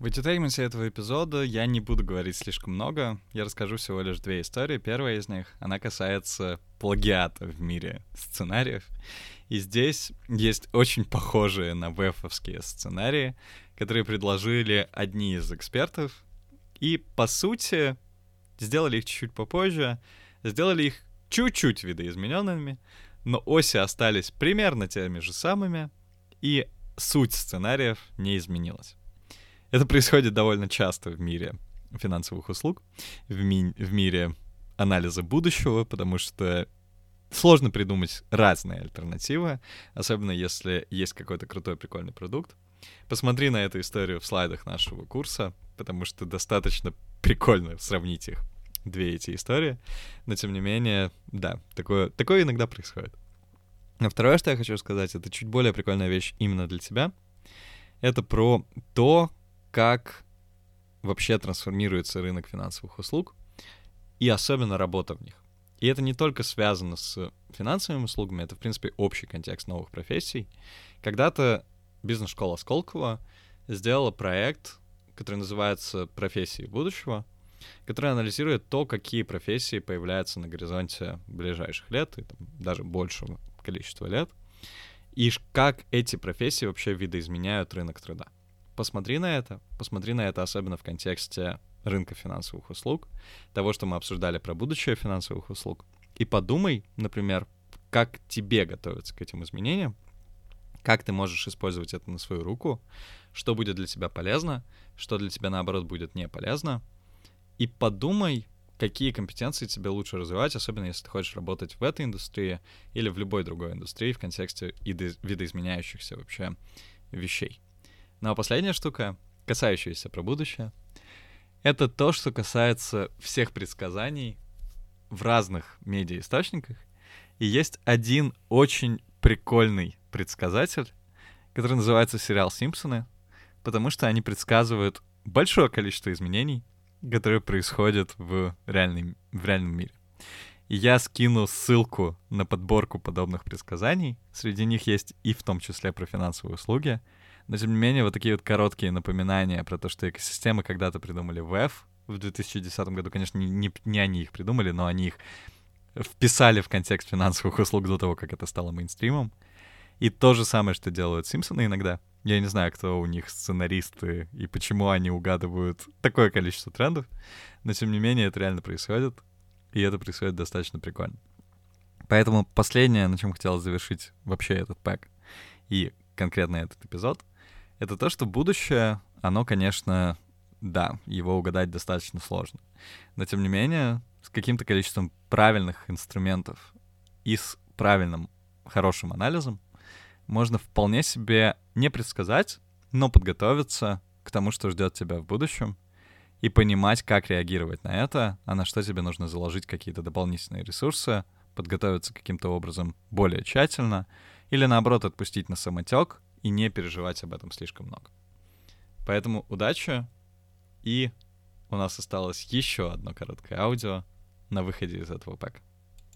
В edutainment этого эпизода я не буду говорить слишком много. Я расскажу всего лишь две истории. Первая из них, она касается плагиата в мире сценариев. И здесь есть очень похожие на вефовские сценарии, которые предложили одни из экспертов. И, по сути, сделали их чуть-чуть попозже, сделали их чуть-чуть видоизмененными, но оси остались примерно теми же самыми, и суть сценариев не изменилась. Это происходит довольно часто в мире финансовых услуг, в, ми- в мире анализа будущего, потому что сложно придумать разные альтернативы, особенно если есть какой-то крутой прикольный продукт. Посмотри на эту историю в слайдах нашего курса, потому что достаточно прикольно сравнить их, две эти истории. Но тем не менее, да, такое, такое иногда происходит. А второе, что я хочу сказать, это чуть более прикольная вещь именно для тебя. Это про то, как вообще трансформируется рынок финансовых услуг и особенно работа в них. И это не только связано с финансовыми услугами, это, в принципе, общий контекст новых профессий. Когда-то бизнес-школа Сколково сделала проект, который называется «Профессии будущего», который анализирует то, какие профессии появляются на горизонте ближайших лет, и там, даже большего количества лет, и как эти профессии вообще видоизменяют рынок труда. Посмотри на это, посмотри на это особенно в контексте рынка финансовых услуг, того, что мы обсуждали про будущее финансовых услуг, и подумай, например, как тебе готовиться к этим изменениям, как ты можешь использовать это на свою руку, что будет для тебя полезно, что для тебя, наоборот, будет не полезно, и подумай, какие компетенции тебе лучше развивать, особенно если ты хочешь работать в этой индустрии или в любой другой индустрии в контексте видоизменяющихся вообще вещей. Ну а последняя штука, касающаяся про будущее, это то, что касается всех предсказаний в разных медиаисточниках. И есть один очень прикольный предсказатель, который называется сериал «Симпсоны», потому что они предсказывают большое количество изменений, которые происходят в, реальной, в реальном мире. И я скину ссылку на подборку подобных предсказаний. Среди них есть и в том числе про финансовые услуги — но тем не менее, вот такие вот короткие напоминания про то, что экосистемы когда-то придумали ВЭФ в 2010 году, конечно, не, не, они их придумали, но они их вписали в контекст финансовых услуг до того, как это стало мейнстримом. И то же самое, что делают Симпсоны иногда. Я не знаю, кто у них сценаристы и почему они угадывают такое количество трендов, но тем не менее это реально происходит, и это происходит достаточно прикольно. Поэтому последнее, на чем хотел завершить вообще этот пэк и конкретно этот эпизод, это то, что будущее, оно, конечно, да, его угадать достаточно сложно. Но тем не менее, с каким-то количеством правильных инструментов и с правильным, хорошим анализом можно вполне себе не предсказать, но подготовиться к тому, что ждет тебя в будущем, и понимать, как реагировать на это, а на что тебе нужно заложить какие-то дополнительные ресурсы, подготовиться каким-то образом более тщательно, или наоборот отпустить на самотек и не переживать об этом слишком много. Поэтому удачи, и у нас осталось еще одно короткое аудио на выходе из этого пэка.